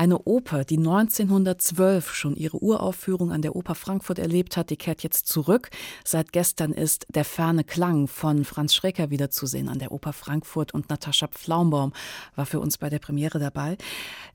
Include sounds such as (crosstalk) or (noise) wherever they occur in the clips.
Eine Oper, die 1912 schon ihre Uraufführung an der Oper Frankfurt erlebt hat, die kehrt jetzt zurück. Seit gestern ist Der ferne Klang von Franz Schrecker wiederzusehen an der Oper Frankfurt und Natascha Pflaumbaum war für uns bei der Premiere dabei.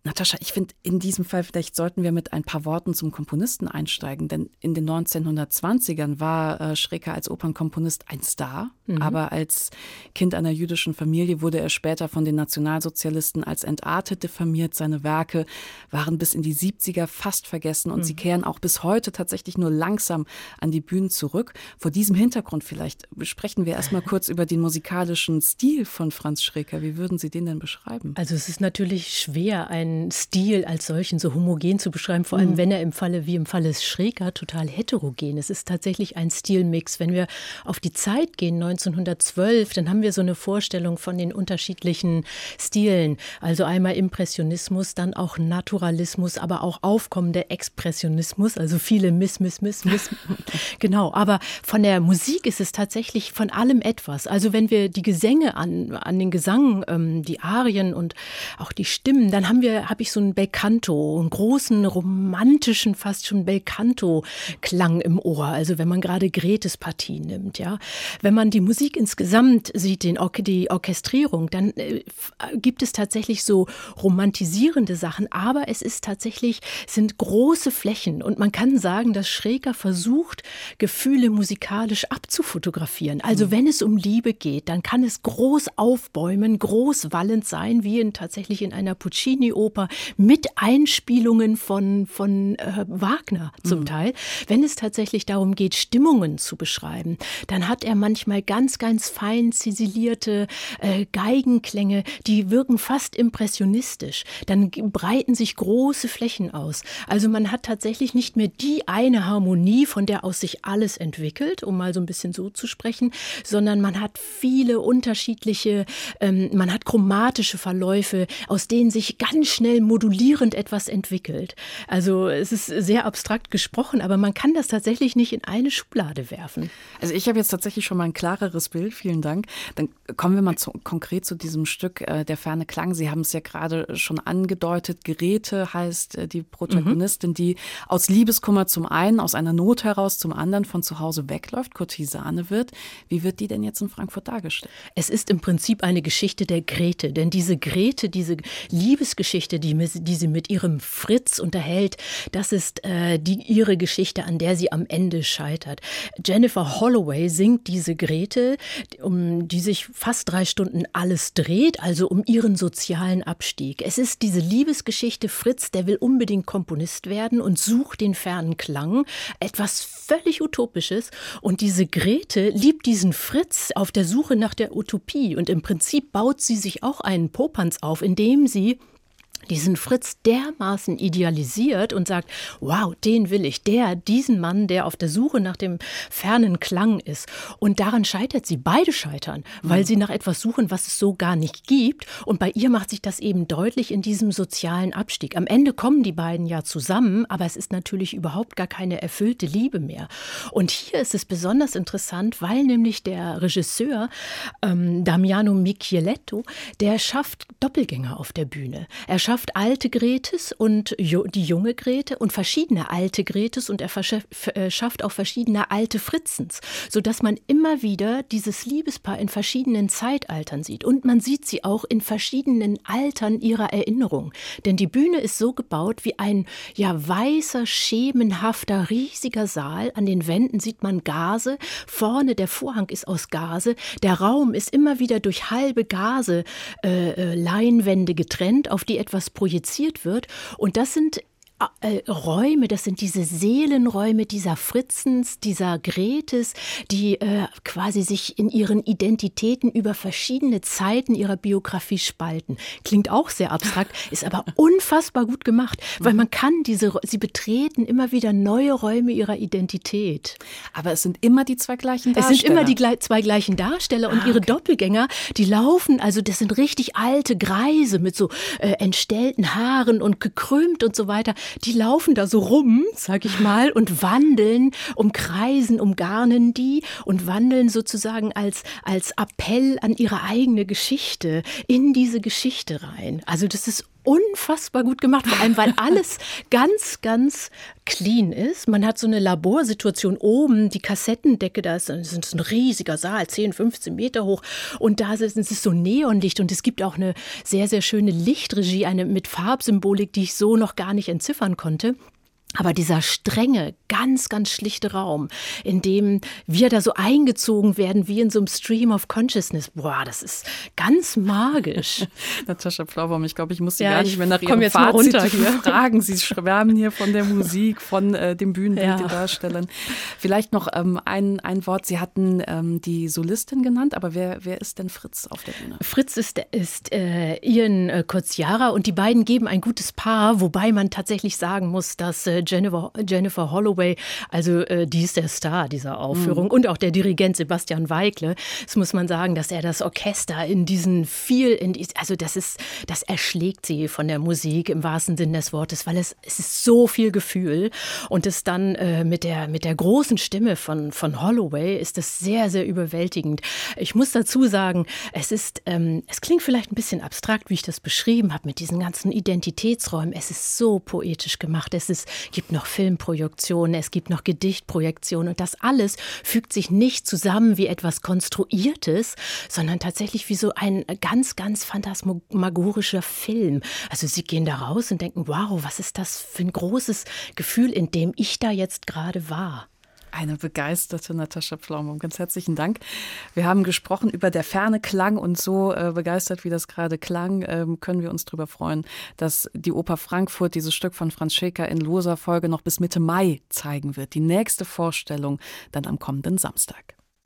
Natascha, ich finde, in diesem Fall vielleicht sollten wir mit ein paar Worten zum Komponisten einsteigen, denn in den 1920ern war äh, Schrecker als Opernkomponist ein Star, mhm. aber als Kind einer jüdischen Familie wurde er später von den Nationalsozialisten als entartet diffamiert. Seine Werke waren bis in die 70er fast vergessen und mhm. sie kehren auch bis heute tatsächlich nur langsam an die Bühnen zurück. Vor diesem Hintergrund vielleicht sprechen wir erstmal kurz über den musikalischen Stil von Franz Schrecker. Wie würden Sie den denn beschreiben? Also es ist natürlich schwer, einen Stil als solchen so homogen zu beschreiben, vor allem mhm. wenn er im Falle wie im Falle Schrecker total heterogen ist. Es ist tatsächlich ein Stilmix. Wenn wir auf die Zeit gehen, 1912, dann haben wir so eine Vorstellung von den unterschiedlichen Stilen. Also einmal Impressionismus, dann auch Naturalismus, aber auch aufkommender Expressionismus, also viele Miss, Miss, Miss, Miss. (laughs) genau, aber von der Musik ist es tatsächlich von allem etwas. Also wenn wir die Gesänge an, an den Gesang, ähm, die Arien und auch die Stimmen, dann haben wir, habe ich so einen Belcanto, einen großen, romantischen, fast schon Belcanto-Klang im Ohr. Also wenn man gerade Gretes Partie nimmt, ja. Wenn man die Musik insgesamt sieht, den, die Orchestrierung, dann äh, gibt es tatsächlich so romantisierende Sachen, aber es ist tatsächlich, sind große Flächen und man kann sagen, dass Schräger versucht, Gefühle musikalisch abzufotografieren. Also mhm. wenn es um Liebe geht, dann kann es groß aufbäumen, groß wallend sein, wie in, tatsächlich in einer Puccini-Oper mit Einspielungen von, von äh, Wagner zum mhm. Teil. Wenn es tatsächlich darum geht, Stimmungen zu beschreiben, dann hat er manchmal ganz, ganz fein zisilierte äh, Geigenklänge, die wirken fast impressionistisch. Dann breiten sich große Flächen aus. Also man hat tatsächlich nicht mehr die eine Harmonie, von der aus sich alles entwickelt, um mal so ein bisschen so zu sprechen, sondern man hat viele unterschiedliche, ähm, man hat chromatische Verläufe, aus denen sich ganz schnell modulierend etwas entwickelt. Also es ist sehr abstrakt gesprochen, aber man kann das tatsächlich nicht in eine Schublade werfen. Also ich habe jetzt tatsächlich schon mal ein klareres Bild, vielen Dank. Dann kommen wir mal zu, konkret zu diesem Stück äh, Der ferne Klang. Sie haben es ja gerade schon angedeutet. Geräte heißt äh, die Protagonistin, mhm. die aus Liebeskummer zum einen, aus einer Not heraus zum anderen von zu Hause wegläuft, Kurtisane wird. Wie wird die denn jetzt in Frankfurt dargestellt? Es ist im Prinzip eine Geschichte der Grete, denn diese Grete, diese Liebesgeschichte, die, die sie mit ihrem Fritz unterhält, das ist äh, die, ihre Geschichte, an der sie am Ende scheitert. Jennifer Holloway singt diese Grete, um die sich fast drei Stunden alles dreht, also um ihren sozialen Abstieg. Es ist diese Liebesgeschichte Fritz, der will unbedingt Komponist werden und sucht den fernen Klang, etwas völlig Utopisches. Und diese Grete liebt diesen Fritz auf der Suche nach der Utopie. Und im Prinzip baut sie sich auch einen Popanz auf, indem sie diesen Fritz dermaßen idealisiert und sagt, wow, den will ich, der, diesen Mann, der auf der Suche nach dem fernen Klang ist. Und daran scheitert sie. Beide scheitern, weil mhm. sie nach etwas suchen, was es so gar nicht gibt. Und bei ihr macht sich das eben deutlich in diesem sozialen Abstieg. Am Ende kommen die beiden ja zusammen, aber es ist natürlich überhaupt gar keine erfüllte Liebe mehr. Und hier ist es besonders interessant, weil nämlich der Regisseur ähm, Damiano Micheletto, der schafft Doppelgänger auf der Bühne. Er schafft schafft alte Gretes und die junge Grete und verschiedene alte Gretes und er äh, schafft auch verschiedene alte Fritzens, sodass man immer wieder dieses Liebespaar in verschiedenen Zeitaltern sieht. Und man sieht sie auch in verschiedenen Altern ihrer Erinnerung. Denn die Bühne ist so gebaut wie ein ja weißer, schemenhafter, riesiger Saal. An den Wänden sieht man Gase. Vorne der Vorhang ist aus Gase. Der Raum ist immer wieder durch halbe Gase äh, äh Leinwände getrennt, auf die etwas was projiziert wird. Und das sind äh, Räume, das sind diese Seelenräume dieser Fritzens, dieser Gretes, die äh, quasi sich in ihren Identitäten über verschiedene Zeiten ihrer Biografie spalten. Klingt auch sehr abstrakt, (laughs) ist aber unfassbar gut gemacht, weil man kann diese, sie betreten immer wieder neue Räume ihrer Identität. Aber es sind immer die zwei gleichen Darsteller. Es sind immer die zwei gleichen Darsteller und ah, ihre Doppelgänger, die laufen, also das sind richtig alte Greise mit so äh, entstellten Haaren und gekrümmt und so weiter die laufen da so rum, sag ich mal, und wandeln, umkreisen, umgarnen die und wandeln sozusagen als, als Appell an ihre eigene Geschichte in diese Geschichte rein. Also das ist unfassbar gut gemacht, vor allem weil (laughs) alles ganz, ganz clean ist. Man hat so eine Laborsituation oben, die Kassettendecke, da ist, ist ein riesiger Saal, 10, 15 Meter hoch und da ist es so Neonlicht und es gibt auch eine sehr, sehr schöne Lichtregie, eine mit Farbsymbolik, die ich so noch gar nicht entziffern konnte. Aber dieser strenge, ganz, ganz schlichte Raum, in dem wir da so eingezogen werden wie in so einem Stream of Consciousness, boah, das ist ganz magisch. (laughs) Natascha Pflaubaum, ich glaube, ich muss Sie ja, gar nicht mehr nach Ihrem jetzt Fazit fragen. Sie schwärmen hier von der Musik, von äh, dem Bühnenbild ja. der Darstellern. Vielleicht noch ähm, ein, ein Wort. Sie hatten ähm, die Solistin genannt, aber wer, wer ist denn Fritz auf der Bühne? Fritz ist, ist äh, Ian äh, Koziara und die beiden geben ein gutes Paar, wobei man tatsächlich sagen muss, dass äh, Jennifer, Jennifer Holloway, also äh, die ist der Star dieser Aufführung mhm. und auch der Dirigent Sebastian Weikle. Das muss man sagen, dass er das Orchester in diesen viel, in, also das ist, das erschlägt sie von der Musik im wahrsten Sinne des Wortes, weil es, es ist so viel Gefühl und es dann äh, mit der, mit der großen Stimme von, von Holloway ist es sehr, sehr überwältigend. Ich muss dazu sagen, es ist, ähm, es klingt vielleicht ein bisschen abstrakt, wie ich das beschrieben habe, mit diesen ganzen Identitätsräumen. Es ist so poetisch gemacht. Es ist, gibt noch Filmproduktionen, es gibt noch Gedichtprojektionen und das alles fügt sich nicht zusammen wie etwas Konstruiertes, sondern tatsächlich wie so ein ganz, ganz phantasmagorischer Film. Also sie gehen da raus und denken, wow, was ist das für ein großes Gefühl, in dem ich da jetzt gerade war. Eine begeisterte Natascha Pflaumbaum. Ganz herzlichen Dank. Wir haben gesprochen über der ferne Klang und so äh, begeistert, wie das gerade klang, ähm, können wir uns darüber freuen, dass die Oper Frankfurt dieses Stück von Franz Schäker in loser Folge noch bis Mitte Mai zeigen wird. Die nächste Vorstellung dann am kommenden Samstag.